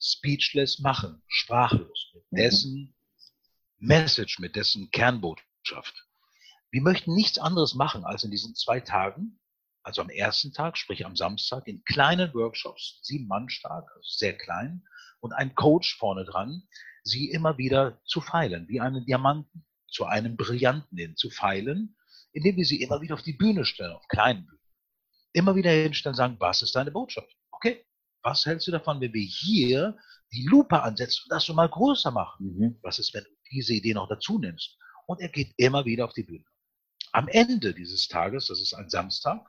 speechless machen, sprachlos, mit mhm. dessen Message, mit dessen Kernbotschaft. Wir möchten nichts anderes machen, als in diesen zwei Tagen, also am ersten Tag, sprich am Samstag, in kleinen Workshops, sieben Mann stark, also sehr klein, und ein Coach vorne dran, sie immer wieder zu feilen, wie einen Diamanten, zu einem Brillanten hin zu feilen, indem wir sie immer wieder auf die Bühne stellen, auf kleinen Bühnen. Immer wieder hinstellen und sagen, was ist deine Botschaft? Was hältst du davon, wenn wir hier die Lupe ansetzen und das so mal größer machen? Mhm. Was ist, wenn du diese Idee noch dazu nimmst? Und er geht immer wieder auf die Bühne. Am Ende dieses Tages, das ist ein Samstag,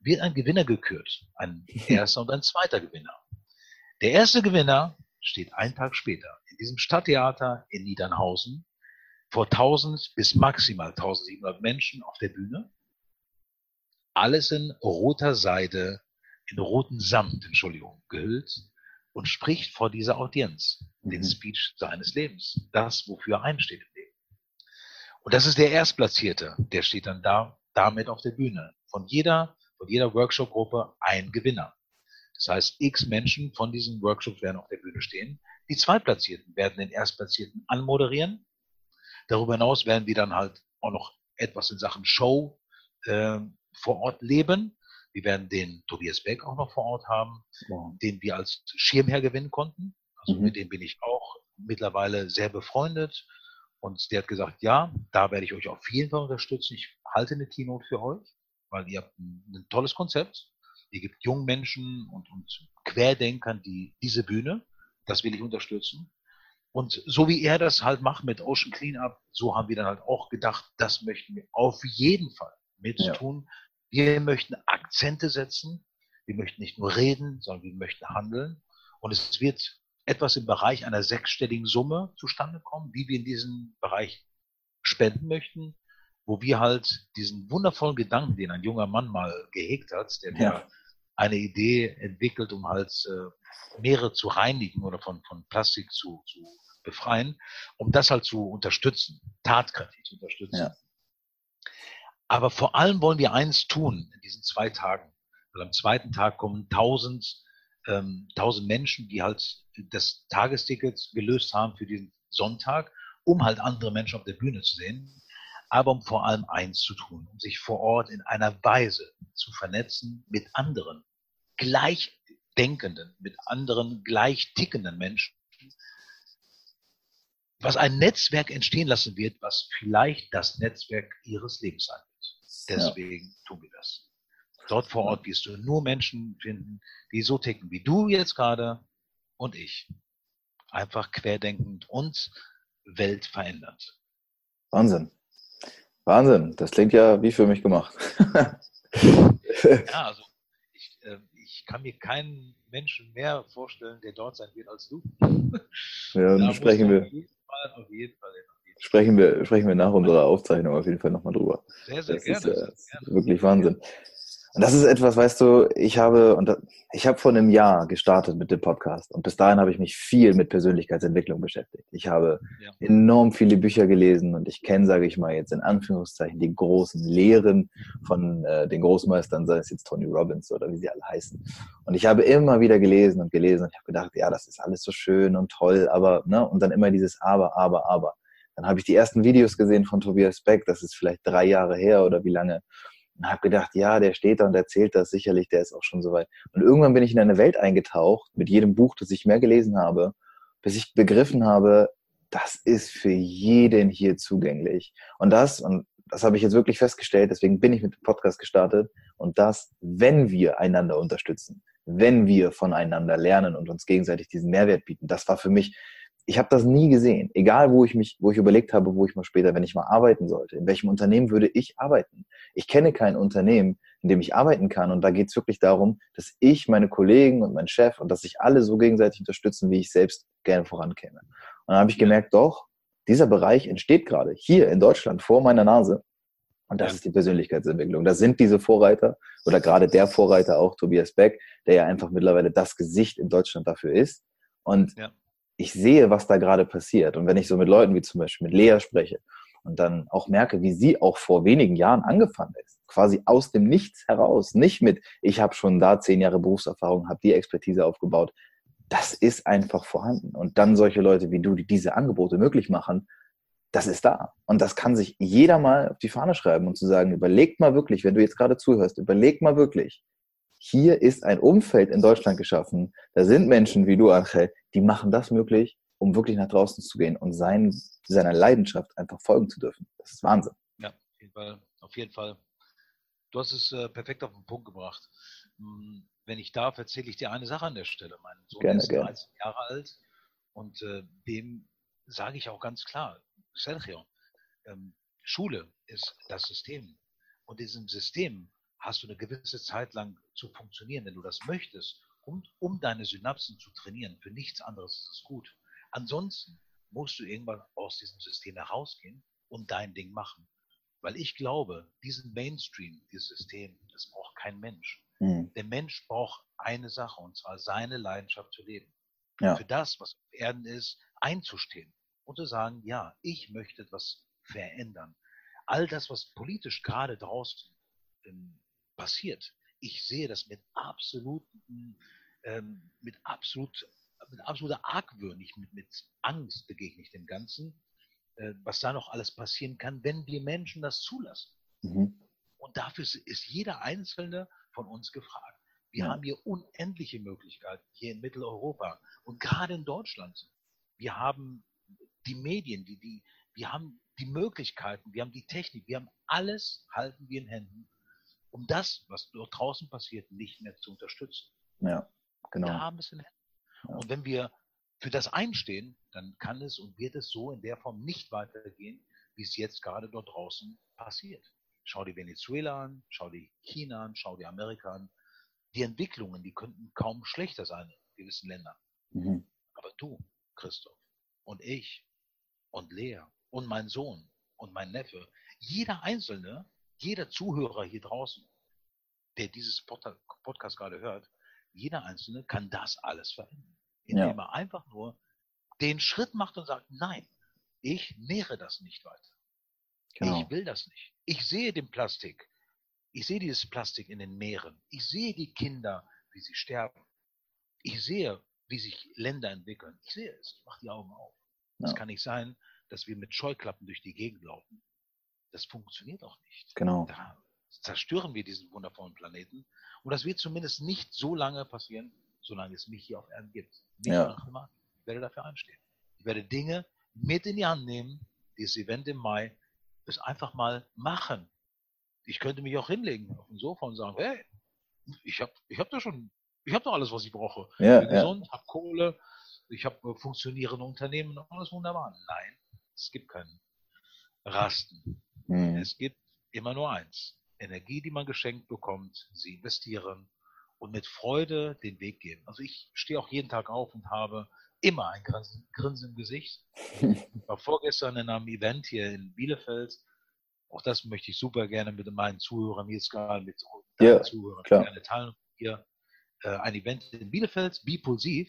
wird ein Gewinner gekürt. Ein erster und ein zweiter Gewinner. Der erste Gewinner steht einen Tag später in diesem Stadttheater in Niedernhausen vor 1000 bis maximal 1700 Menschen auf der Bühne. Alles in roter Seide, in roten Samt, Entschuldigung, gehüllt und spricht vor dieser Audienz den mhm. Speech seines Lebens. Das, wofür er einsteht im Leben. Und das ist der Erstplatzierte, der steht dann da, damit auf der Bühne. Von jeder, von jeder Workshop-Gruppe ein Gewinner. Das heißt, x Menschen von diesen Workshops werden auf der Bühne stehen. Die Zweitplatzierten werden den Erstplatzierten anmoderieren. Darüber hinaus werden die dann halt auch noch etwas in Sachen Show äh, vor Ort leben. Wir werden den Tobias Beck auch noch vor Ort haben, ja. den wir als Schirmherr gewinnen konnten. Also mhm. mit dem bin ich auch mittlerweile sehr befreundet. Und der hat gesagt, ja, da werde ich euch auf jeden Fall unterstützen. Ich halte eine Keynote für euch, weil ihr habt ein, ein tolles Konzept. Ihr gibt jungen Menschen und, und Querdenkern die, diese Bühne. Das will ich unterstützen. Und so wie er das halt macht mit Ocean Cleanup, so haben wir dann halt auch gedacht, das möchten wir auf jeden Fall mit ja. tun. Wir möchten Akzente setzen. Wir möchten nicht nur reden, sondern wir möchten handeln. Und es wird etwas im Bereich einer sechsstelligen Summe zustande kommen, wie wir in diesem Bereich spenden möchten, wo wir halt diesen wundervollen Gedanken, den ein junger Mann mal gehegt hat, der ja eine Idee entwickelt, um halt äh, Meere zu reinigen oder von, von Plastik zu, zu befreien, um das halt zu unterstützen, tatkräftig zu unterstützen. Ja. Aber vor allem wollen wir eins tun in diesen zwei Tagen. Weil am zweiten Tag kommen tausend, ähm, tausend Menschen, die halt das Tagesticket gelöst haben für diesen Sonntag, um halt andere Menschen auf der Bühne zu sehen aber um vor allem eins zu tun, um sich vor Ort in einer Weise zu vernetzen mit anderen gleichdenkenden, mit anderen gleich tickenden Menschen, was ein Netzwerk entstehen lassen wird, was vielleicht das Netzwerk ihres Lebens sein wird. Deswegen ja. tun wir das. Dort vor Ort wirst du nur Menschen finden, die so ticken wie du jetzt gerade und ich. Einfach querdenkend und weltverändert. Wahnsinn. Wahnsinn. Das klingt ja wie für mich gemacht. ja, also ich, äh, ich kann mir keinen Menschen mehr vorstellen, der dort sein wird als du. Ja, dann sprechen wir. Auf jeden Fall, auf jeden Fall, Sprechen wir, sprechen wir nach unserer Aufzeichnung auf jeden Fall nochmal drüber. Sehr, sehr das gerne. Ist, äh, gerne. wirklich Wahnsinn. Und das ist etwas, weißt du, ich habe, und ich habe vor einem Jahr gestartet mit dem Podcast und bis dahin habe ich mich viel mit Persönlichkeitsentwicklung beschäftigt. Ich habe ja. enorm viele Bücher gelesen und ich kenne, sage ich mal jetzt in Anführungszeichen, die großen Lehren von äh, den Großmeistern, sei es jetzt Tony Robbins oder wie sie alle heißen. Und ich habe immer wieder gelesen und gelesen und ich habe gedacht, ja, das ist alles so schön und toll, aber, ne, und dann immer dieses Aber, Aber, Aber. Dann habe ich die ersten Videos gesehen von Tobias Beck, das ist vielleicht drei Jahre her oder wie lange. Und habe gedacht, ja, der steht da und erzählt das sicherlich, der ist auch schon soweit. Und irgendwann bin ich in eine Welt eingetaucht mit jedem Buch, das ich mehr gelesen habe, bis ich begriffen habe, das ist für jeden hier zugänglich. Und das, und das habe ich jetzt wirklich festgestellt, deswegen bin ich mit dem Podcast gestartet. Und das, wenn wir einander unterstützen, wenn wir voneinander lernen und uns gegenseitig diesen Mehrwert bieten, das war für mich ich habe das nie gesehen. Egal, wo ich mich, wo ich überlegt habe, wo ich mal später, wenn ich mal arbeiten sollte, in welchem Unternehmen würde ich arbeiten? Ich kenne kein Unternehmen, in dem ich arbeiten kann. Und da geht es wirklich darum, dass ich, meine Kollegen und mein Chef und dass sich alle so gegenseitig unterstützen, wie ich selbst gerne vorankäme. Und dann habe ich gemerkt, doch, dieser Bereich entsteht gerade hier in Deutschland vor meiner Nase. Und das ist die Persönlichkeitsentwicklung. Da sind diese Vorreiter oder gerade der Vorreiter auch, Tobias Beck, der ja einfach mittlerweile das Gesicht in Deutschland dafür ist. Und ja ich sehe, was da gerade passiert. Und wenn ich so mit Leuten wie zum Beispiel mit Lea spreche und dann auch merke, wie sie auch vor wenigen Jahren angefangen ist, quasi aus dem Nichts heraus, nicht mit, ich habe schon da zehn Jahre Berufserfahrung, habe die Expertise aufgebaut. das ist einfach vorhanden. Und dann solche Leute wie du, die diese Angebote möglich machen, das ist da. Und das kann sich jeder mal auf die Fahne schreiben und zu sagen, überleg mal wirklich, wenn du jetzt gerade zuhörst, überleg mal wirklich, hier ist ein Umfeld in Deutschland geschaffen. Da sind Menschen wie du, Angel, die machen das möglich, um wirklich nach draußen zu gehen und sein, seiner Leidenschaft einfach folgen zu dürfen. Das ist Wahnsinn. Ja, auf jeden Fall. Auf jeden Fall. Du hast es äh, perfekt auf den Punkt gebracht. Hm, wenn ich darf, erzähle ich dir eine Sache an der Stelle. Mein Sohn gerne, ist gerne. 13 Jahre alt und äh, dem sage ich auch ganz klar, Sergio, ähm, Schule ist das System. Und in diesem System hast du eine gewisse Zeit lang zu funktionieren, wenn du das möchtest, um, um deine Synapsen zu trainieren. Für nichts anderes ist es gut. Ansonsten musst du irgendwann aus diesem System herausgehen und dein Ding machen. Weil ich glaube, diesen Mainstream, dieses System, das braucht kein Mensch. Mhm. Der Mensch braucht eine Sache, und zwar seine Leidenschaft zu leben. Ja. Für das, was auf Erden ist, einzustehen und zu sagen, ja, ich möchte etwas verändern. All das, was politisch gerade draußen passiert, ich sehe das mit absoluten, ähm, mit absolut, mit absoluter Argwöhn, nicht mit, mit Angst begegne ich dem Ganzen, äh, was da noch alles passieren kann, wenn wir Menschen das zulassen. Mhm. Und dafür ist jeder Einzelne von uns gefragt. Wir ja. haben hier unendliche Möglichkeiten, hier in Mitteleuropa und gerade in Deutschland. Wir haben die Medien, die, die, wir haben die Möglichkeiten, wir haben die Technik, wir haben alles, halten wir in Händen, um das, was dort draußen passiert, nicht mehr zu unterstützen. Ja, genau. Wir haben es in Händen. Ja. Und wenn wir für das einstehen, dann kann es und wird es so in der Form nicht weitergehen, wie es jetzt gerade dort draußen passiert. Schau dir Venezuela an, schau dir China an, schau dir Amerika an. Die Entwicklungen, die könnten kaum schlechter sein in gewissen Ländern. Mhm. Aber du, Christoph, und ich und Lea und mein Sohn und mein Neffe, jeder Einzelne, jeder Zuhörer hier draußen, der dieses Podcast gerade hört, jeder Einzelne kann das alles verändern. Indem ja. er einfach nur den Schritt macht und sagt, nein, ich nähere das nicht weiter. Genau. Ich will das nicht. Ich sehe den Plastik. Ich sehe dieses Plastik in den Meeren. Ich sehe die Kinder, wie sie sterben. Ich sehe, wie sich Länder entwickeln. Ich sehe es. Ich mache die Augen auf. Es ja. kann nicht sein, dass wir mit Scheuklappen durch die Gegend laufen. Das funktioniert auch nicht. Genau. Da zerstören wir diesen wundervollen Planeten. Und das wird zumindest nicht so lange passieren, solange es mich hier auf Erden gibt. Nicht ja. Ich werde dafür einstehen. Ich werde Dinge mit in die Hand nehmen. Dieses Event im Mai es einfach mal machen. Ich könnte mich auch hinlegen auf dem Sofa und sagen, hey, ich habe ich hab da schon, ich habe doch alles, was ich brauche. Ja, ich bin ja. gesund, habe Kohle, ich habe äh, funktionierende Unternehmen, alles wunderbar. Nein, es gibt keinen Rasten. Mhm. Es gibt immer nur eins. Energie, die man geschenkt bekommt, sie investieren und mit Freude den Weg gehen. Also ich stehe auch jeden Tag auf und habe immer ein Grinsen, Grinsen im Gesicht. Ich war vorgestern in einem Event hier in Bielefeld. Auch das möchte ich super gerne mit meinen Zuhörern jetzt gerade mit deinen ja, Zuhörern klar. gerne teilen. Hier äh, ein Event in Bielefeld, Bipulsiv,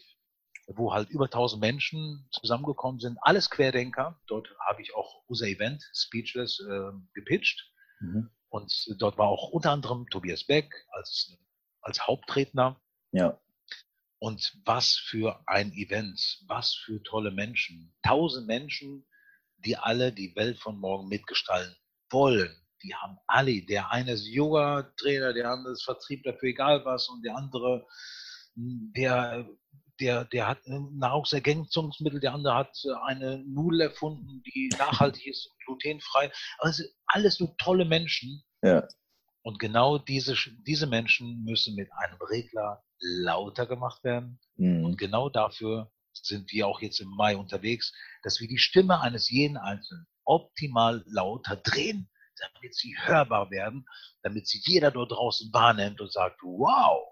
wo halt über 1000 Menschen zusammengekommen sind, alles Querdenker. Dort habe ich auch unser Event Speechless äh, gepitcht. Mhm. Und dort war auch unter anderem Tobias Beck als, als Hauptredner. Ja. Und was für ein Event, was für tolle Menschen. Tausend Menschen, die alle die Welt von morgen mitgestalten wollen. Die haben alle, der eine ist Yoga-Trainer, der andere ist Vertriebler für egal was und der andere, der, der, der hat Nahrungsergänzungsmittel, der andere hat eine Nudel erfunden, die nachhaltig ist und glutenfrei. Also alles nur tolle Menschen. Ja. Und genau diese, diese Menschen müssen mit einem Regler lauter gemacht werden. Mhm. Und genau dafür sind wir auch jetzt im Mai unterwegs, dass wir die Stimme eines jeden Einzelnen optimal lauter drehen, damit sie hörbar werden, damit sie jeder dort draußen wahrnimmt und sagt, wow,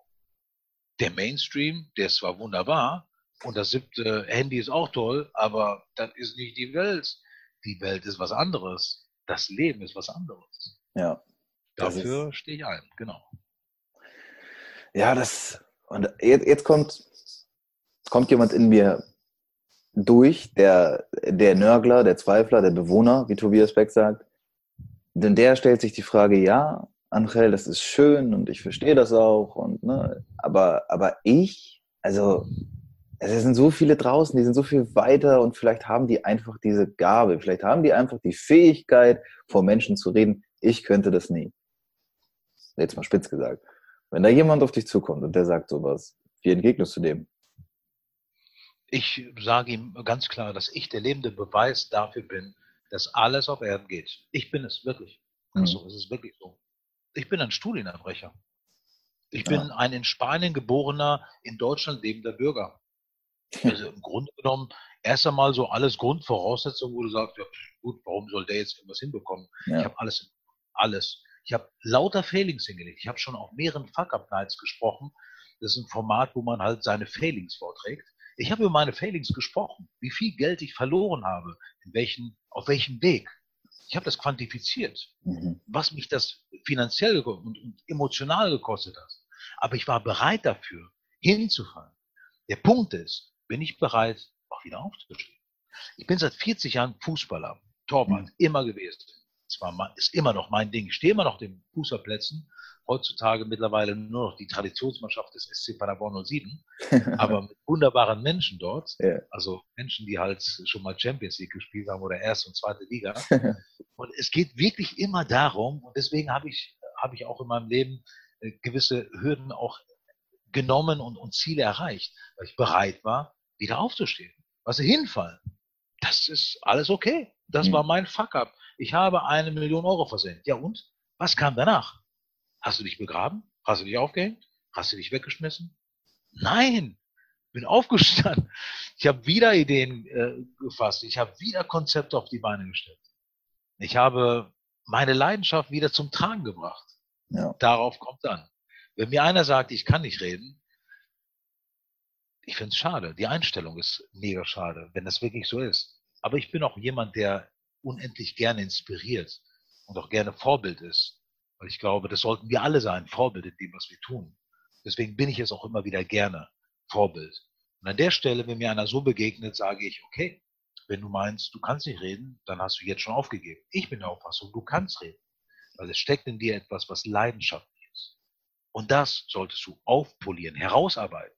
der Mainstream, der ist zwar wunderbar und das siebte Handy ist auch toll, aber das ist nicht die Welt. Die Welt ist was anderes. Das Leben ist was anderes. Ja. Dafür stehe ich ein, genau. Ja, das, und jetzt, jetzt kommt, kommt jemand in mir durch, der, der Nörgler, der Zweifler, der Bewohner, wie Tobias Beck sagt. Denn der stellt sich die Frage, ja, Angel, das ist schön und ich verstehe das auch. Und, ne, aber, aber ich, also es sind so viele draußen, die sind so viel weiter und vielleicht haben die einfach diese Gabe, vielleicht haben die einfach die Fähigkeit, vor Menschen zu reden. Ich könnte das nie. Jetzt mal spitz gesagt. Wenn da jemand auf dich zukommt und der sagt sowas, wie entgegnest du dem? Ich sage ihm ganz klar, dass ich der lebende Beweis dafür bin, dass alles auf Erden geht. Ich bin es wirklich. Mhm. So, es ist wirklich so. Ich bin ein Studienabbrecher. Ich bin ja. ein in Spanien geborener, in Deutschland lebender Bürger. Also im Grunde genommen erst einmal so alles Grundvoraussetzungen, wo du sagst, ja, gut, warum soll der jetzt irgendwas hinbekommen? Ja. Ich habe alles, alles. Ich habe lauter Failings hingelegt. Ich habe schon auf mehreren Fuck-Up-Nights gesprochen. Das ist ein Format, wo man halt seine Failings vorträgt. Ich habe über meine Failings gesprochen, wie viel Geld ich verloren habe, in welchen, auf welchem Weg. Ich habe das quantifiziert, mhm. was mich das finanziell und, und emotional gekostet hat. Aber ich war bereit dafür, hinzufallen. Der Punkt ist, bin ich bereit, auch wieder aufzustehen. Ich bin seit 40 Jahren Fußballer, Torwart, mhm. immer gewesen. Zwar ist immer noch mein Ding. Ich stehe immer noch den Fußballplätzen. Heutzutage mittlerweile nur noch die Traditionsmannschaft des SC Paderborn 07, aber mit wunderbaren Menschen dort. Ja. Also Menschen, die halt schon mal Champions League gespielt haben oder erste und zweite Liga. und es geht wirklich immer darum, und deswegen habe ich, habe ich auch in meinem Leben äh, gewisse Hürden auch genommen und, und Ziele erreicht, weil ich bereit war, wieder aufzustehen. Was sie hinfallen, das ist alles okay. Das mhm. war mein Fuck-up. Ich habe eine Million Euro versenkt. Ja und? Was kam danach? Hast du dich begraben? Hast du dich aufgehängt? Hast du dich weggeschmissen? Nein, bin aufgestanden. Ich habe wieder Ideen äh, gefasst. Ich habe wieder Konzepte auf die Beine gestellt. Ich habe meine Leidenschaft wieder zum Tragen gebracht. Ja. Darauf kommt an. Wenn mir einer sagt, ich kann nicht reden, ich finde es schade. Die Einstellung ist mega schade, wenn das wirklich so ist. Aber ich bin auch jemand, der unendlich gerne inspiriert und auch gerne Vorbild ist. Weil ich glaube, das sollten wir alle sein, Vorbild in dem, was wir tun. Deswegen bin ich es auch immer wieder gerne, Vorbild. Und an der Stelle, wenn mir einer so begegnet, sage ich, okay, wenn du meinst, du kannst nicht reden, dann hast du jetzt schon aufgegeben. Ich bin der Auffassung, du kannst reden. Weil es steckt in dir etwas, was Leidenschaft und das solltest du aufpolieren, herausarbeiten.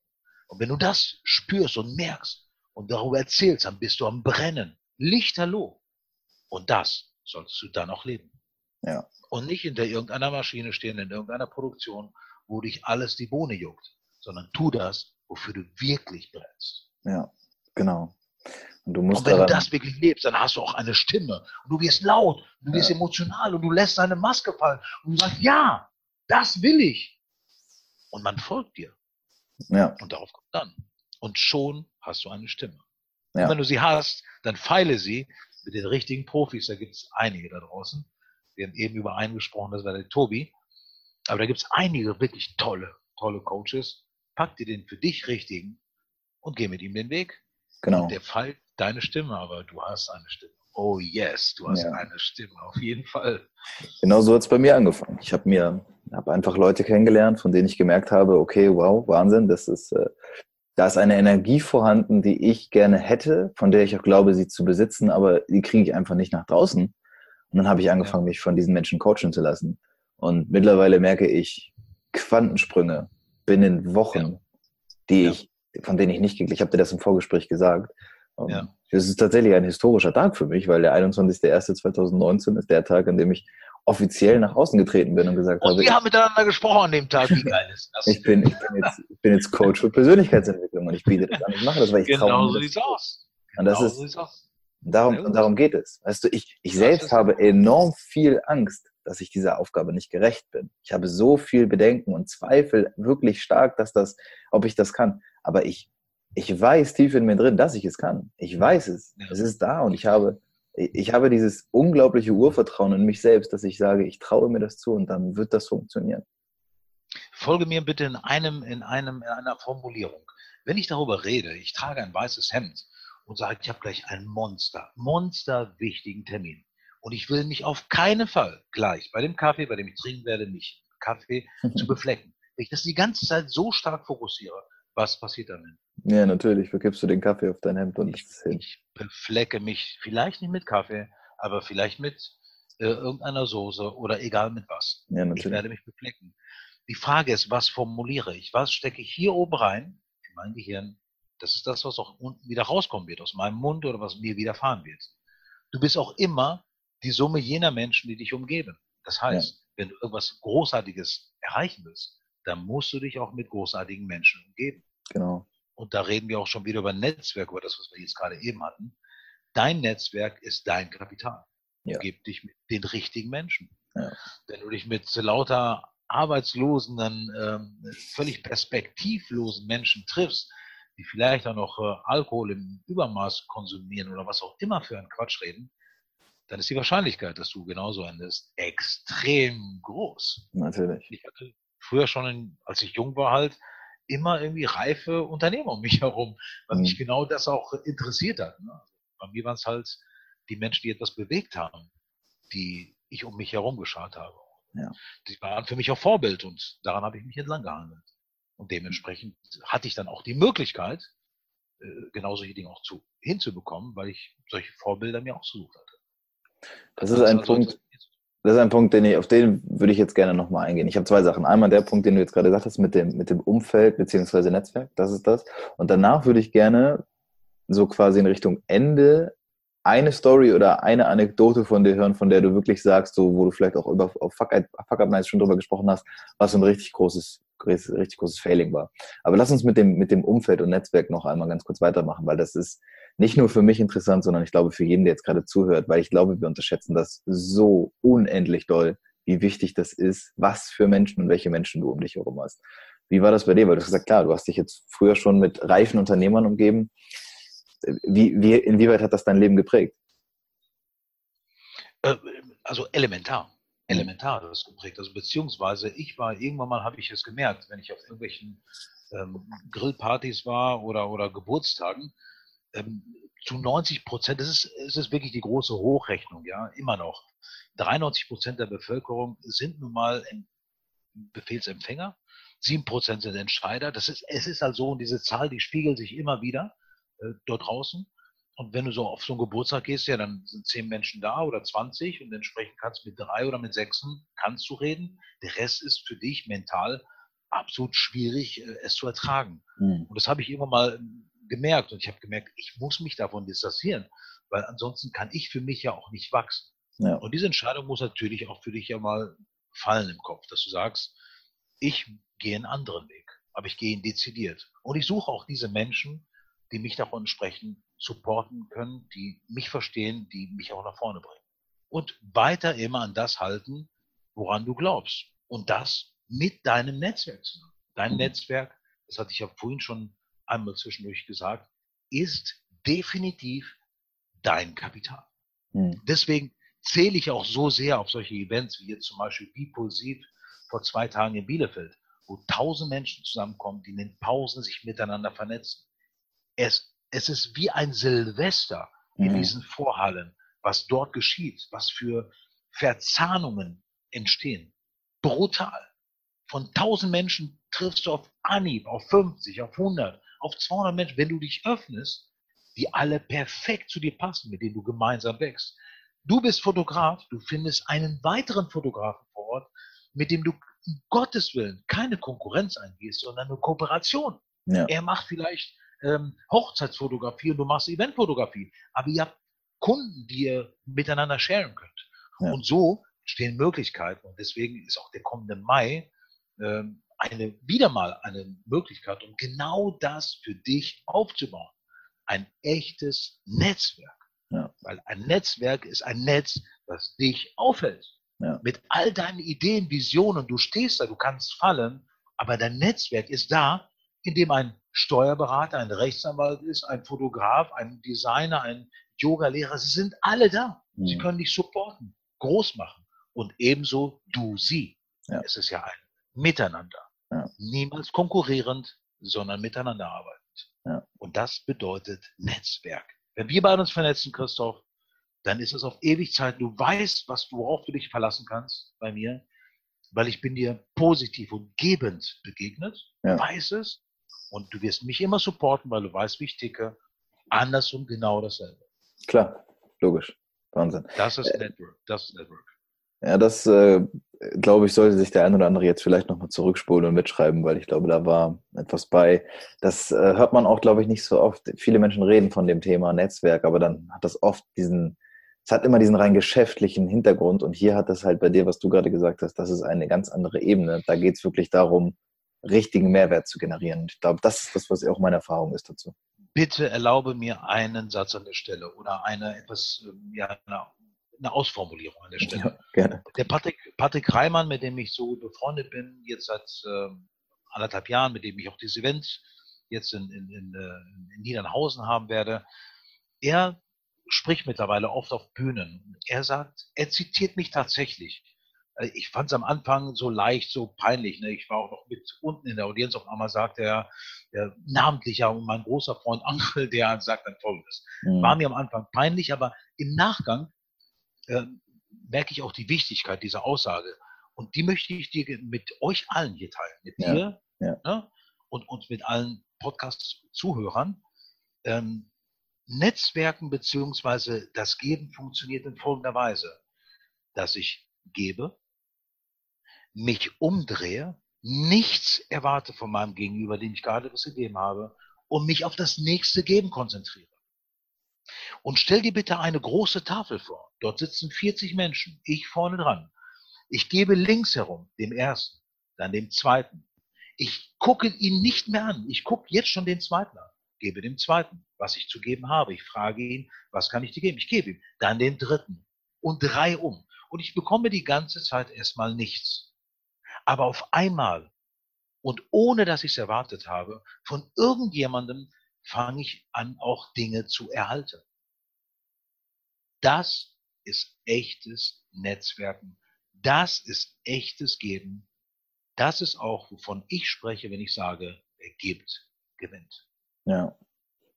Und wenn du das spürst und merkst und darüber erzählst, dann bist du am Brennen. Lichterloh. Und das solltest du dann auch leben. Ja. Und nicht hinter irgendeiner Maschine stehen, in irgendeiner Produktion, wo dich alles die Bohne juckt, sondern tu das, wofür du wirklich brennst. Ja, genau. Und, du musst und wenn du das wirklich lebst, dann hast du auch eine Stimme. Und du wirst laut, du wirst ja. emotional und du lässt deine Maske fallen. Und du sagst, ja, das will ich und man folgt dir. Ja. Und darauf kommt dann. Und schon hast du eine Stimme. Ja. Und wenn du sie hast, dann feile sie mit den richtigen Profis. Da gibt es einige da draußen. Wir haben eben über einen gesprochen, das war der Tobi. Aber da gibt es einige wirklich tolle, tolle Coaches. Pack dir den für dich richtigen und geh mit ihm den Weg. Genau. Der feilt deine Stimme, aber du hast eine Stimme. Oh yes, du hast ja. eine Stimme, auf jeden Fall. Genau so hat es bei mir angefangen. Ich habe mir habe einfach Leute kennengelernt, von denen ich gemerkt habe, okay, wow, Wahnsinn, das ist, äh, da ist eine Energie vorhanden, die ich gerne hätte, von der ich auch glaube, sie zu besitzen, aber die kriege ich einfach nicht nach draußen. Und dann habe ich angefangen, mich von diesen Menschen coachen zu lassen. Und mittlerweile merke ich Quantensprünge binnen Wochen, die ja. ich, von denen ich nicht gekriegt. Ich habe dir das im Vorgespräch gesagt. Ja. Das ist tatsächlich ein historischer Tag für mich, weil der 21.01.2019 ist der Tag, an dem ich offiziell nach außen getreten bin und gesagt und habe. Wir haben miteinander gesprochen an dem Tag. Wie geil ist das? ich, bin, ich, bin jetzt, ich bin jetzt Coach für Persönlichkeitsentwicklung und ich biete das an. Ich mache das, weil ich genau traue. So sieht's aus. Und das genau ist, so aus. Darum, darum geht es. Weißt du, ich, ich selbst habe enorm viel Angst, dass ich dieser Aufgabe nicht gerecht bin. Ich habe so viel Bedenken und Zweifel wirklich stark, dass das, ob ich das kann. Aber ich, ich weiß tief in mir drin, dass ich es kann. Ich weiß es. Es ist da und ich habe, ich habe dieses unglaubliche Urvertrauen in mich selbst, dass ich sage, ich traue mir das zu und dann wird das funktionieren. Folge mir bitte in einem, in einem, in einer Formulierung. Wenn ich darüber rede, ich trage ein weißes Hemd und sage, ich habe gleich einen Monster, Monster wichtigen Termin. Und ich will mich auf keinen Fall gleich bei dem Kaffee, bei dem ich trinken werde, mich Kaffee zu beflecken. Wenn ich das die ganze Zeit so stark fokussiere, was passiert dann? Ja, natürlich. Verkippst du den Kaffee auf dein Hemd und ich, ich beflecke mich vielleicht nicht mit Kaffee, aber vielleicht mit äh, irgendeiner Soße oder egal mit was. Ja, natürlich. Ich werde mich beflecken. Die Frage ist, was formuliere ich? Was stecke ich hier oben rein in mein Gehirn, Das ist das, was auch unten wieder rauskommen wird, aus meinem Mund oder was mir widerfahren wird. Du bist auch immer die Summe jener Menschen, die dich umgeben. Das heißt, ja. wenn du irgendwas Großartiges erreichen willst, dann musst du dich auch mit großartigen Menschen umgeben. Genau. Und da reden wir auch schon wieder über Netzwerk, über das, was wir jetzt gerade eben hatten. Dein Netzwerk ist dein Kapital. Ja. Umgib dich mit den richtigen Menschen. Ja. Wenn du dich mit lauter arbeitslosen, dann ähm, völlig perspektivlosen Menschen triffst, die vielleicht auch noch äh, Alkohol im Übermaß konsumieren oder was auch immer für einen Quatsch reden, dann ist die Wahrscheinlichkeit, dass du genauso endest, extrem groß. Natürlich. Ich hatte früher schon, in, als ich jung war, halt immer irgendwie reife Unternehmer um mich herum, weil mhm. mich genau das auch interessiert hat. Ne? Also bei mir waren es halt die Menschen, die etwas bewegt haben, die ich um mich herum geschaut habe. Ja. Die waren für mich auch Vorbild und daran habe ich mich entlang gehandelt. Und dementsprechend hatte ich dann auch die Möglichkeit, äh, genau solche Dinge auch zu, hinzubekommen, weil ich solche Vorbilder mir auch gesucht hatte. Das, ist ein also Punkt, das ist ein Punkt, den ich, auf den würde ich jetzt gerne nochmal eingehen. Ich habe zwei Sachen. Einmal der Punkt, den du jetzt gerade gesagt hast, mit dem, mit dem Umfeld beziehungsweise Netzwerk, das ist das. Und danach würde ich gerne so quasi in Richtung Ende eine Story oder eine Anekdote von dir hören, von der du wirklich sagst, so, wo du vielleicht auch über auf Fuck, Fuck Up Nights schon drüber gesprochen hast, was so ein richtig großes, richtig großes Failing war. Aber lass uns mit dem, mit dem Umfeld und Netzwerk noch einmal ganz kurz weitermachen, weil das ist nicht nur für mich interessant, sondern ich glaube für jeden, der jetzt gerade zuhört, weil ich glaube, wir unterschätzen das so unendlich doll, wie wichtig das ist, was für Menschen und welche Menschen du um dich herum hast. Wie war das bei dir? Weil du hast gesagt, klar, du hast dich jetzt früher schon mit reifen Unternehmern umgeben. Wie, wie, inwieweit hat das dein Leben geprägt? Äh, also elementar. Elementar hat das geprägt. Also beziehungsweise ich war, irgendwann mal habe ich es gemerkt, wenn ich auf irgendwelchen ähm, Grillpartys war oder, oder Geburtstagen, ähm, zu 90 Prozent, das ist, das ist wirklich die große Hochrechnung, ja, immer noch. 93 Prozent der Bevölkerung sind nun mal Befehlsempfänger, 7 Prozent sind Entscheider. Das ist, es ist also, und diese Zahl, die spiegelt sich immer wieder äh, dort draußen. Und wenn du so auf so einen Geburtstag gehst, ja, dann sind zehn Menschen da oder 20 und entsprechend kannst du mit drei oder mit sechsen kannst du reden. Der Rest ist für dich mental absolut schwierig, äh, es zu ertragen. Mhm. Und das habe ich immer mal gemerkt. Und ich habe gemerkt, ich muss mich davon distanzieren, weil ansonsten kann ich für mich ja auch nicht wachsen. Ja. Und diese Entscheidung muss natürlich auch für dich ja mal fallen im Kopf, dass du sagst, ich gehe einen anderen Weg, aber ich gehe ihn dezidiert. Und ich suche auch diese Menschen, die mich davon entsprechend supporten können, die mich verstehen, die mich auch nach vorne bringen. Und weiter immer an das halten, woran du glaubst. Und das mit deinem Netzwerk zusammen. Dein mhm. Netzwerk, das hatte ich ja vorhin schon einmal zwischendurch gesagt, ist definitiv dein Kapital. Mhm. Deswegen zähle ich auch so sehr auf solche Events wie jetzt zum Beispiel Bipulsiv vor zwei Tagen in Bielefeld, wo tausend Menschen zusammenkommen, die in den Pausen sich miteinander vernetzen. Es, es ist wie ein Silvester in mhm. diesen Vorhallen, was dort geschieht, was für Verzahnungen entstehen. Brutal. Von tausend Menschen triffst du auf Anhieb, auf 50, auf 100, auf 200 Menschen, wenn du dich öffnest, die alle perfekt zu dir passen, mit denen du gemeinsam wächst. Du bist Fotograf, du findest einen weiteren Fotografen vor Ort, mit dem du um Gottes Willen keine Konkurrenz eingehst, sondern eine Kooperation. Ja. Er macht vielleicht ähm, Hochzeitsfotografie und du machst Eventfotografie, aber ihr habt Kunden, die ihr miteinander sharen könnt. Ja. Und so stehen Möglichkeiten und deswegen ist auch der kommende Mai ähm, eine, wieder mal eine Möglichkeit, um genau das für dich aufzubauen. Ein echtes Netzwerk. Ja. Weil ein Netzwerk ist ein Netz, das dich aufhält. Ja. Mit all deinen Ideen, Visionen, du stehst da, du kannst fallen, aber dein Netzwerk ist da, in dem ein Steuerberater, ein Rechtsanwalt ist, ein Fotograf, ein Designer, ein Yoga-Lehrer, sie sind alle da. Mhm. Sie können dich supporten, groß machen. Und ebenso du sie. Ja. Es ist ja ein Miteinander. Ja. Niemals konkurrierend, sondern miteinander arbeitend. Ja. Und das bedeutet Netzwerk. Wenn wir beide uns vernetzen, Christoph, dann ist es auf Ewigkeit. Du weißt, was du, worauf du dich verlassen kannst bei mir, weil ich bin dir positiv und gebend begegnet. Ja. Du weißt es. Und du wirst mich immer supporten, weil du weißt, wie ich ticke. Andersrum genau dasselbe. Klar, logisch. Wahnsinn. Das ist äh, Network. Das ist Network. Ja, das äh, glaube ich, sollte sich der ein oder andere jetzt vielleicht nochmal zurückspulen und mitschreiben, weil ich glaube, da war etwas bei. Das äh, hört man auch, glaube ich, nicht so oft. Viele Menschen reden von dem Thema Netzwerk, aber dann hat das oft diesen, es hat immer diesen rein geschäftlichen Hintergrund und hier hat das halt bei dir, was du gerade gesagt hast, das ist eine ganz andere Ebene. Da geht es wirklich darum, richtigen Mehrwert zu generieren. Ich glaube, das ist das, was auch meine Erfahrung ist dazu. Bitte erlaube mir einen Satz an der Stelle oder eine etwas, ähm, ja, eine Ausformulierung an der Stelle. Ja, gerne. Der Patrick, Patrick Reimann, mit dem ich so befreundet bin, jetzt seit äh, anderthalb Jahren, mit dem ich auch dieses Event jetzt in, in, in, äh, in Niedernhausen haben werde, er spricht mittlerweile oft auf Bühnen. Er sagt, er zitiert mich tatsächlich. Äh, ich fand es am Anfang so leicht, so peinlich. Ne? Ich war auch noch mit unten in der Audienz. Auf einmal sagt er, der namentlicher und mein großer Freund Onkel, der sagt dann Folgendes. Mhm. War mir am Anfang peinlich, aber im Nachgang äh, merke ich auch die Wichtigkeit dieser Aussage. Und die möchte ich dir mit euch allen hier teilen. Mit ja, dir ja. Ne? Und, und mit allen Podcast-Zuhörern. Ähm, Netzwerken beziehungsweise das Geben funktioniert in folgender Weise, dass ich gebe, mich umdrehe, nichts erwarte von meinem Gegenüber, dem ich gerade was gegeben habe, und mich auf das nächste Geben konzentriere. Und stell dir bitte eine große Tafel vor. Dort sitzen 40 Menschen, ich vorne dran. Ich gebe links herum dem ersten, dann dem zweiten. Ich gucke ihn nicht mehr an. Ich gucke jetzt schon den zweiten an. Gebe dem zweiten, was ich zu geben habe. Ich frage ihn, was kann ich dir geben? Ich gebe ihm. Dann den dritten und drei um. Und ich bekomme die ganze Zeit erstmal nichts. Aber auf einmal und ohne dass ich es erwartet habe, von irgendjemandem fange ich an, auch Dinge zu erhalten. Das ist echtes Netzwerken. Das ist echtes Geben. Das ist auch, wovon ich spreche, wenn ich sage, wer gibt, gewinnt. Ja,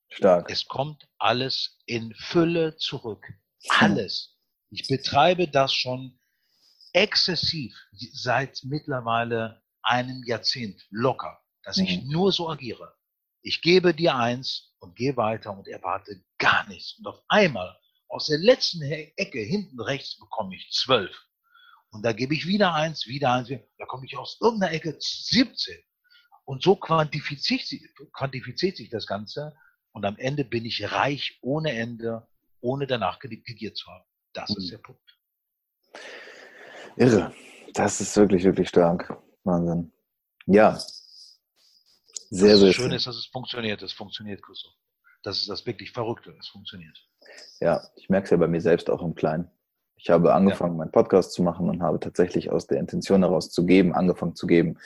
stark. Es kommt alles in Fülle zurück. Alles. Ich betreibe das schon exzessiv seit mittlerweile einem Jahrzehnt locker, dass ich mhm. nur so agiere. Ich gebe dir eins und gehe weiter und erwarte gar nichts. Und auf einmal aus der letzten Ecke hinten rechts bekomme ich zwölf. Und da gebe ich wieder eins, wieder eins, da komme ich aus irgendeiner Ecke 17. Und so quantifiziert, quantifiziert sich das Ganze. Und am Ende bin ich reich ohne Ende, ohne danach gegiert zu haben. Das mhm. ist der Punkt. Irre. Das ist wirklich, wirklich stark. Wahnsinn. Ja. Sehr, das sehr schön. ist, dass es funktioniert. Es funktioniert, Christoph. Das ist das wirklich Verrückte. Es funktioniert. Ja, ich merke es ja bei mir selbst auch im Kleinen. Ich habe angefangen, ja. meinen Podcast zu machen und habe tatsächlich aus der Intention heraus zu geben, angefangen zu geben.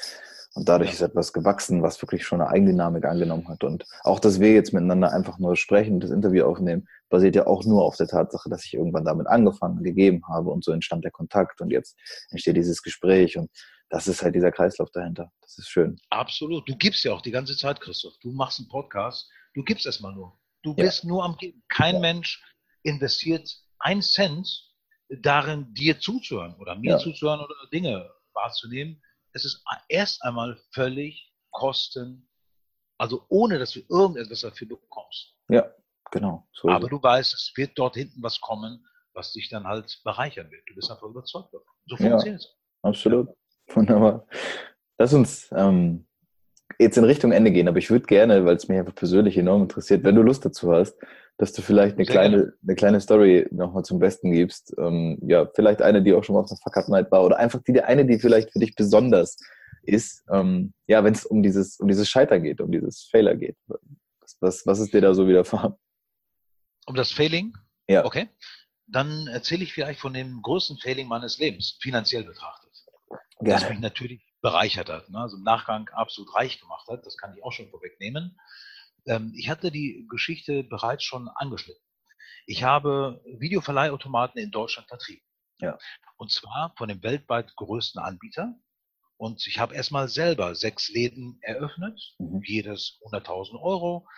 Und dadurch ja. ist etwas gewachsen, was wirklich schon eine Eigendynamik angenommen hat. Und auch, dass wir jetzt miteinander einfach nur sprechen und das Interview aufnehmen, basiert ja auch nur auf der Tatsache, dass ich irgendwann damit angefangen, gegeben habe und so entstand der Kontakt und jetzt entsteht dieses Gespräch und das ist halt dieser Kreislauf dahinter. Das ist schön. Absolut. Du gibst ja auch die ganze Zeit, Christoph. Du machst einen Podcast, du gibst erstmal nur. Du bist ja. nur am Geben. Kein ja. Mensch investiert ein Cent darin, dir zuzuhören oder mir ja. zuzuhören oder Dinge wahrzunehmen. Es ist erst einmal völlig kosten, also ohne dass du irgendetwas dafür bekommst. Ja, genau. So Aber du weißt, es wird dort hinten was kommen, was dich dann halt bereichern wird. Du bist einfach überzeugt davon. So funktioniert es. Absolut. Wunderbar. Lass uns ähm, jetzt in Richtung Ende gehen, aber ich würde gerne, weil es mich einfach persönlich enorm interessiert, wenn du Lust dazu hast, dass du vielleicht eine kleine, eine kleine Story nochmal zum Besten gibst. Ähm, ja, vielleicht eine, die auch schon mal auf der Fuck Up Night war oder einfach die, eine, die vielleicht für dich besonders ist. Ähm, ja, wenn es um dieses, um dieses Scheitern geht, um dieses Failer geht. Was, was, was ist dir da so widerfahren? Um das Failing? Ja. Okay. Dann erzähle ich vielleicht von dem größten Failing meines Lebens, finanziell betrachtet. Gerne. Das mich natürlich bereichert hat, ne? also im Nachgang absolut reich gemacht hat. Das kann ich auch schon vorwegnehmen. Ähm, ich hatte die Geschichte bereits schon angeschnitten. Ich habe Videoverleihautomaten in Deutschland vertrieben. Ja. Und zwar von dem weltweit größten Anbieter. Und ich habe erstmal selber sechs Läden eröffnet, mhm. jedes 100.000 Euro.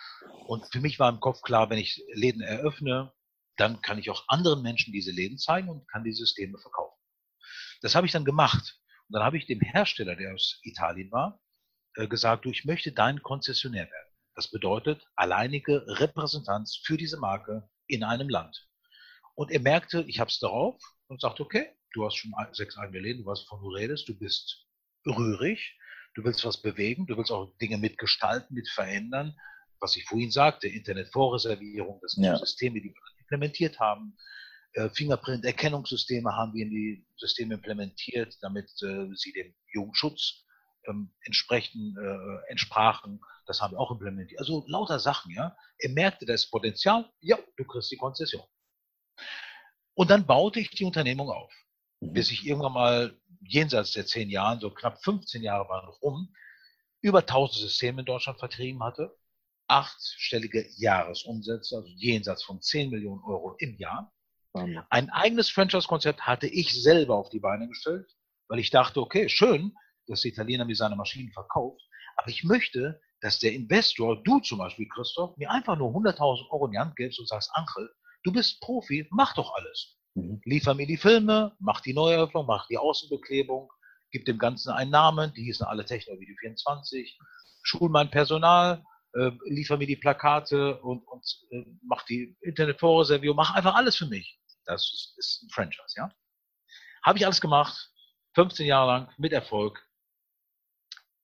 Und für mich war im Kopf klar, wenn ich Läden eröffne, dann kann ich auch anderen Menschen diese Läden zeigen und kann die Systeme verkaufen. Das habe ich dann gemacht. Und dann habe ich dem Hersteller, der aus Italien war, äh, gesagt, du, ich möchte dein Konzessionär werden. Das bedeutet alleinige Repräsentanz für diese Marke in einem Land. Und er merkte, ich habe es darauf und sagte, okay, du hast schon sechs eigene Leben, du weißt, wovon du redest, du bist rührig, du willst was bewegen, du willst auch Dinge mitgestalten, mit verändern. Was ich vorhin sagte, Internetvorreservierung, das sind ja. Systeme, die wir implementiert haben. Äh, Fingerprint-Erkennungssysteme haben wir in die Systeme implementiert, damit äh, sie dem Jugendschutz ähm, entsprechend äh, entsprachen. Das haben wir auch implementiert. Also lauter Sachen, ja. Er merkte das Potenzial, ja, du kriegst die Konzession. Und dann baute ich die Unternehmung auf, mhm. bis ich irgendwann mal jenseits der zehn Jahren, so knapp 15 Jahre waren noch rum, über 1000 Systeme in Deutschland vertrieben hatte, achtstellige Jahresumsätze, also jenseits von 10 Millionen Euro im Jahr. Ein eigenes Franchise-Konzept hatte ich selber auf die Beine gestellt, weil ich dachte, okay, schön, dass der Italiener mir seine Maschinen verkauft, aber ich möchte, dass der Investor, du zum Beispiel, Christoph, mir einfach nur 100.000 Euro in die Hand gibst und sagst, Ankel, du bist Profi, mach doch alles. Mhm. Liefer mir die Filme, mach die Neueröffnung, mach die Außenbeklebung, gib dem Ganzen einen Namen, die hießen alle Techno Video 24, schul mein Personal, äh, liefer mir die Plakate und, und äh, mach die Internetvorreservierung, mach einfach alles für mich. Das ist, ist ein Franchise, ja. Habe ich alles gemacht, 15 Jahre lang mit Erfolg.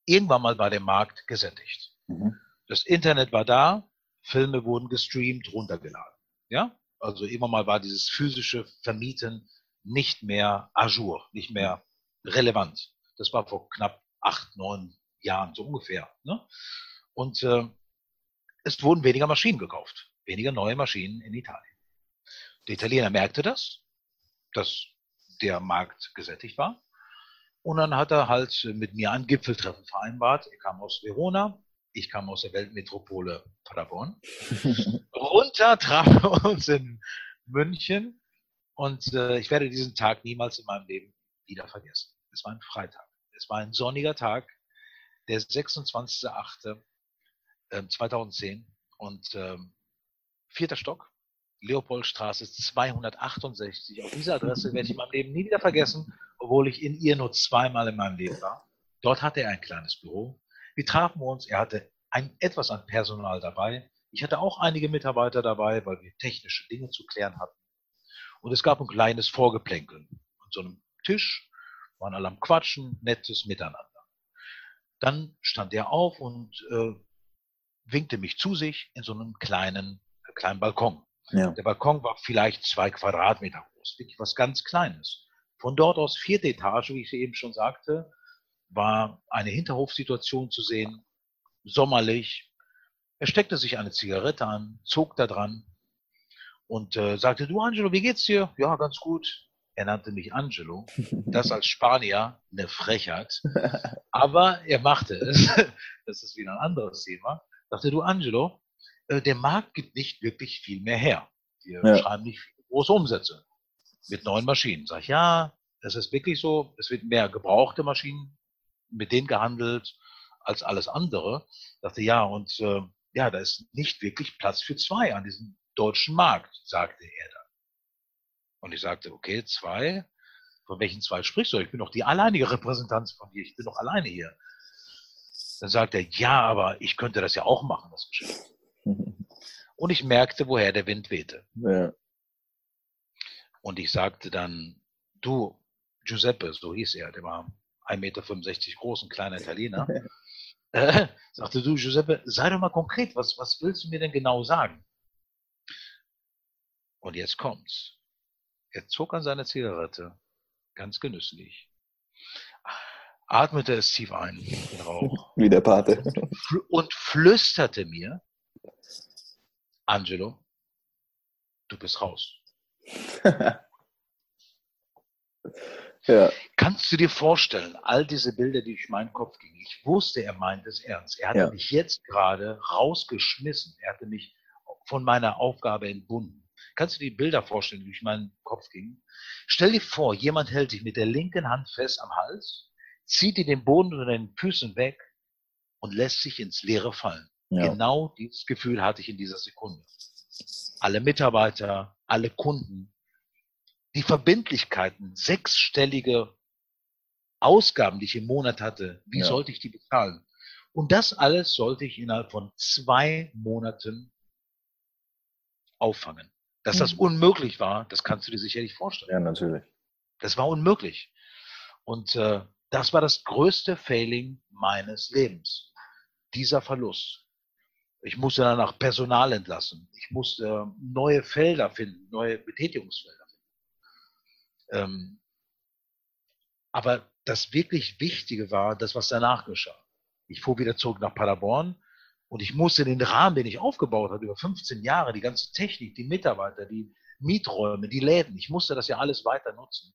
Irgendwann mal war der Markt gesättigt. Mhm. Das Internet war da, Filme wurden gestreamt, runtergeladen. Ja, also immer mal war dieses physische Vermieten nicht mehr ajour, nicht mehr relevant. Das war vor knapp acht, neun Jahren so ungefähr. Ne? Und äh, es wurden weniger Maschinen gekauft, weniger neue Maschinen in Italien. Der Italiener merkte das, dass der Markt gesättigt war. Und dann hat er halt mit mir ein Gipfeltreffen vereinbart. Er kam aus Verona, ich kam aus der Weltmetropole Paderborn. Runter trafen wir uns in München und äh, ich werde diesen Tag niemals in meinem Leben wieder vergessen. Es war ein Freitag. Es war ein sonniger Tag, der 26.08.2010 ähm, und ähm, vierter Stock, Leopoldstraße 268. Auf diese Adresse werde ich in meinem Leben nie wieder vergessen, obwohl ich in ihr nur zweimal in meinem Leben war. Dort hatte er ein kleines Büro wir trafen uns, er hatte ein, etwas an Personal dabei. Ich hatte auch einige Mitarbeiter dabei, weil wir technische Dinge zu klären hatten. Und es gab ein kleines Vorgeplänkel. An so einem Tisch waren alle am Quatschen, nettes Miteinander. Dann stand er auf und äh, winkte mich zu sich in so einem kleinen, kleinen Balkon. Ja. Der Balkon war vielleicht zwei Quadratmeter groß, wirklich was ganz Kleines. Von dort aus vierte Etage, wie ich eben schon sagte, war eine Hinterhofsituation zu sehen, sommerlich. Er steckte sich eine Zigarette an, zog da dran und äh, sagte, du Angelo, wie geht's dir? Ja, ganz gut. Er nannte mich Angelo. Das als Spanier eine Frechheit. Aber er machte es. Das ist wieder ein anderes Thema. Sagte, du Angelo, äh, der Markt gibt nicht wirklich viel mehr her. Wir ja. schreiben nicht große Umsätze mit neuen Maschinen. Sag ich, ja, das ist wirklich so. Es wird mehr gebrauchte Maschinen mit denen gehandelt als alles andere. Dachte, ja, und äh, ja, da ist nicht wirklich Platz für zwei an diesem deutschen Markt, sagte er dann. Und ich sagte, okay, zwei, von welchen zwei sprichst du? Ich bin doch die alleinige Repräsentanz von dir, ich bin doch alleine hier. Dann sagte er, ja, aber ich könnte das ja auch machen, das Geschäft. Und ich merkte, woher der Wind wehte. Ja. Und ich sagte dann, du, Giuseppe, so hieß er, der war 1,65 Meter groß, ein kleiner Italiener, äh, sagte du, Giuseppe, sei doch mal konkret, was, was willst du mir denn genau sagen? Und jetzt kommt's. Er zog an seiner Zigarette, ganz genüsslich, atmete es tief ein, den Rauch. Wie der Pate. Und flüsterte mir, Angelo, du bist raus. Ja. Kannst du dir vorstellen, all diese Bilder, die durch meinen Kopf gingen, ich wusste, er meint es ernst. Er hatte ja. mich jetzt gerade rausgeschmissen. Er hatte mich von meiner Aufgabe entbunden. Kannst du dir die Bilder vorstellen, die durch meinen Kopf gingen? Stell dir vor, jemand hält dich mit der linken Hand fest am Hals, zieht dir den Boden unter den Füßen weg und lässt sich ins Leere fallen. Ja. Genau dieses Gefühl hatte ich in dieser Sekunde. Alle Mitarbeiter, alle Kunden, die Verbindlichkeiten, sechsstellige Ausgaben, die ich im Monat hatte, wie ja. sollte ich die bezahlen? Und das alles sollte ich innerhalb von zwei Monaten auffangen. Dass mhm. das unmöglich war, das kannst du dir sicherlich vorstellen. Ja, natürlich. Das war unmöglich. Und äh, das war das größte Failing meines Lebens. Dieser Verlust. Ich musste danach Personal entlassen. Ich musste äh, neue Felder finden, neue Betätigungsfelder finden. Ähm, aber das wirklich Wichtige war das, was danach geschah. Ich fuhr wieder zurück nach Paderborn und ich musste den Rahmen, den ich aufgebaut habe, über 15 Jahre, die ganze Technik, die Mitarbeiter, die Mieträume, die Läden, ich musste das ja alles weiter nutzen.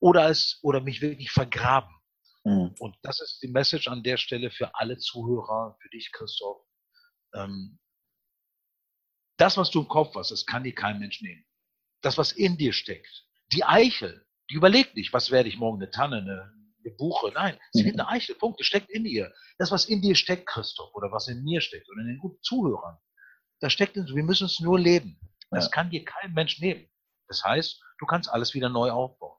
Oder, es, oder mich wirklich vergraben. Mhm. Und das ist die Message an der Stelle für alle Zuhörer, für dich, Christoph. Ähm, das, was du im Kopf hast, das kann dir kein Mensch nehmen. Das, was in dir steckt, die Eichel, die überlegt nicht, was werde ich morgen, eine Tanne, eine, eine Buche. Nein, sie wird mhm. eine Eichel, Punkt, das steckt in ihr. Das, was in dir steckt, Christoph, oder was in mir steckt, oder in den guten Zuhörern, das steckt in, wir müssen es nur leben. Das ja. kann dir kein Mensch nehmen. Das heißt, du kannst alles wieder neu aufbauen.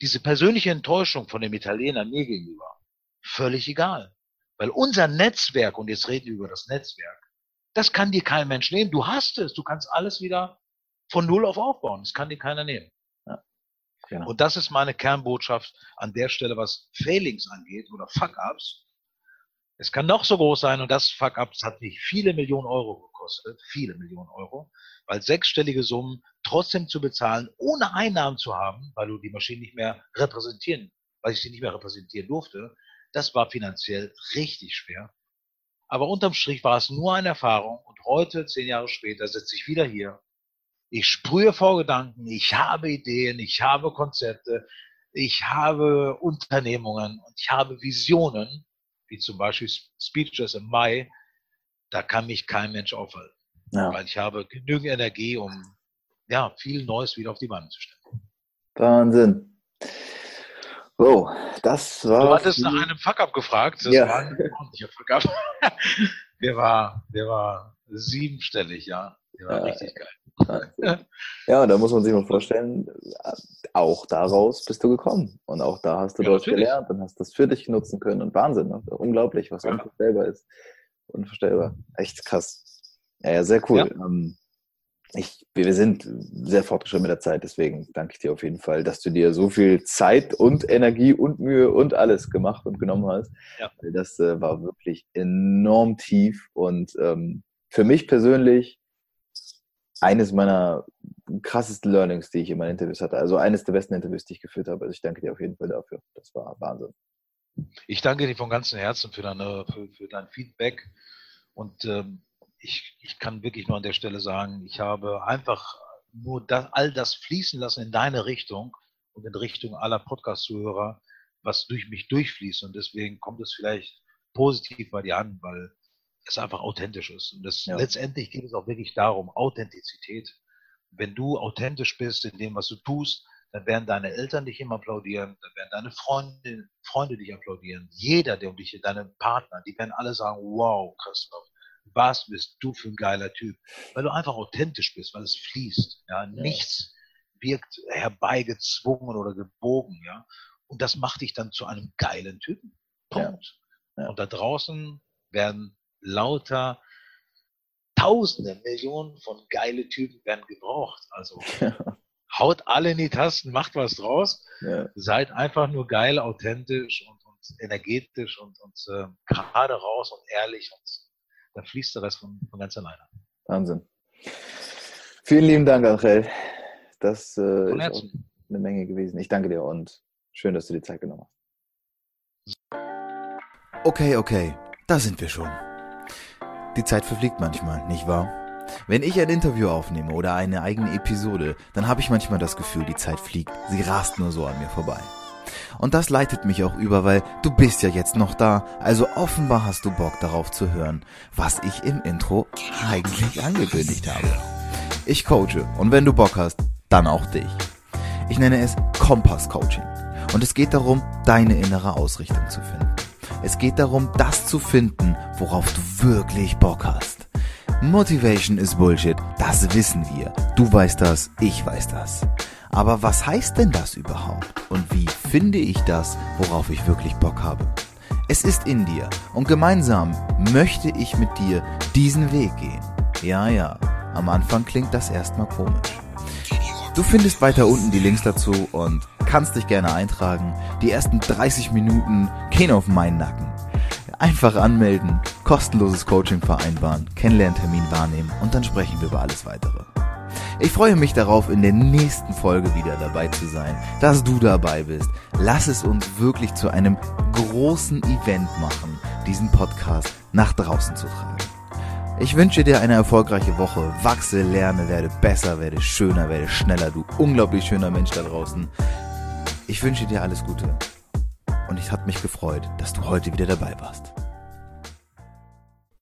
Diese persönliche Enttäuschung von dem Italiener mir gegenüber, völlig egal. Weil unser Netzwerk, und jetzt reden wir über das Netzwerk, das kann dir kein Mensch nehmen. Du hast es. Du kannst alles wieder von Null auf aufbauen. Das kann dir keiner nehmen. Ja, genau. Und das ist meine Kernbotschaft an der Stelle, was Failings angeht oder Fuck-Ups. Es kann noch so groß sein und das Fuck-Ups hat mich viele Millionen Euro gekostet, viele Millionen Euro, weil sechsstellige Summen trotzdem zu bezahlen, ohne Einnahmen zu haben, weil du die Maschine nicht mehr repräsentieren, weil ich sie nicht mehr repräsentieren durfte, das war finanziell richtig schwer. Aber unterm Strich war es nur eine Erfahrung und heute, zehn Jahre später, sitze ich wieder hier. Ich sprühe vor Gedanken, ich habe Ideen, ich habe Konzepte, ich habe Unternehmungen und ich habe Visionen wie zum Beispiel Speeches im Mai, da kann mich kein Mensch aufhalten. Ja. Weil ich habe genügend Energie, um ja, viel Neues wieder auf die Beine zu stellen. Wahnsinn. So, das war. Du hattest nach einem Fuck-up gefragt. Das ja. war ein ordentlicher Fuck-up. der, war, der war siebenstellig, ja. Der war ja. richtig geil. Ja, da muss man sich mal vorstellen, auch daraus bist du gekommen. Und auch da hast du ja, Deutsch gelernt und hast das für dich nutzen können. Und Wahnsinn, ne? unglaublich, was ja. unvorstellbar ist. Unvorstellbar. Echt krass. Ja, ja sehr cool. Ähm, ich, wir sind sehr fortgeschritten mit der Zeit, deswegen danke ich dir auf jeden Fall, dass du dir so viel Zeit und Energie und Mühe und alles gemacht und genommen hast. Ja. Das äh, war wirklich enorm tief und ähm, für mich persönlich eines meiner krassesten Learnings, die ich in meinen Interviews hatte. Also eines der besten Interviews, die ich geführt habe. Also ich danke dir auf jeden Fall dafür. Das war Wahnsinn. Ich danke dir von ganzem Herzen für, deine, für, für dein Feedback. Und ähm, ich, ich kann wirklich nur an der Stelle sagen, ich habe einfach nur das, all das fließen lassen in deine Richtung und in Richtung aller Podcast-Zuhörer, was durch mich durchfließt. Und deswegen kommt es vielleicht positiv bei dir an, weil es einfach authentisch ist. Und das, ja. letztendlich geht es auch wirklich darum, Authentizität. Wenn du authentisch bist in dem, was du tust, dann werden deine Eltern dich immer applaudieren, dann werden deine Freunde, Freunde dich applaudieren. Jeder, der um dich, deine Partner, die werden alle sagen, wow, Christoph, was bist du für ein geiler Typ? Weil du einfach authentisch bist, weil es fließt. Ja, nichts wirkt herbeigezwungen oder gebogen, ja. Und das macht dich dann zu einem geilen Typen. Punkt. Ja. Ja. Und da draußen werden lauter Tausende, Millionen von geile Typen werden gebraucht. Also haut alle in die Tasten, macht was draus. Ja. Seid einfach nur geil, authentisch und, und energetisch und, und äh, gerade raus und ehrlich. Und da fließt der Rest von, von ganz alleine. Wahnsinn. Vielen lieben Dank, Angel. Das äh, ist auch eine Menge gewesen. Ich danke dir und schön, dass du die Zeit genommen hast. Okay, okay, da sind wir schon. Die Zeit verfliegt manchmal, nicht wahr? Wenn ich ein Interview aufnehme oder eine eigene Episode, dann habe ich manchmal das Gefühl, die Zeit fliegt. Sie rast nur so an mir vorbei. Und das leitet mich auch über, weil du bist ja jetzt noch da, also offenbar hast du Bock darauf zu hören, was ich im Intro eigentlich angekündigt habe. Ich coache und wenn du Bock hast, dann auch dich. Ich nenne es Kompass Coaching und es geht darum, deine innere Ausrichtung zu finden. Es geht darum, das zu finden, worauf du wirklich Bock hast. Motivation ist Bullshit, das wissen wir. Du weißt das, ich weiß das. Aber was heißt denn das überhaupt? Und wie finde ich das, worauf ich wirklich Bock habe? Es ist in dir und gemeinsam möchte ich mit dir diesen Weg gehen. Ja, ja, am Anfang klingt das erstmal komisch. Du findest weiter unten die Links dazu und kannst dich gerne eintragen. Die ersten 30 Minuten gehen auf meinen Nacken. Einfach anmelden, kostenloses Coaching vereinbaren, Kennenlerntermin wahrnehmen und dann sprechen wir über alles weitere. Ich freue mich darauf, in der nächsten Folge wieder dabei zu sein, dass du dabei bist. Lass es uns wirklich zu einem großen Event machen, diesen Podcast nach draußen zu tragen. Ich wünsche dir eine erfolgreiche Woche. Wachse, lerne, werde besser, werde schöner, werde schneller. Du unglaublich schöner Mensch da draußen. Ich wünsche dir alles Gute. Und ich hat mich gefreut, dass du heute wieder dabei warst.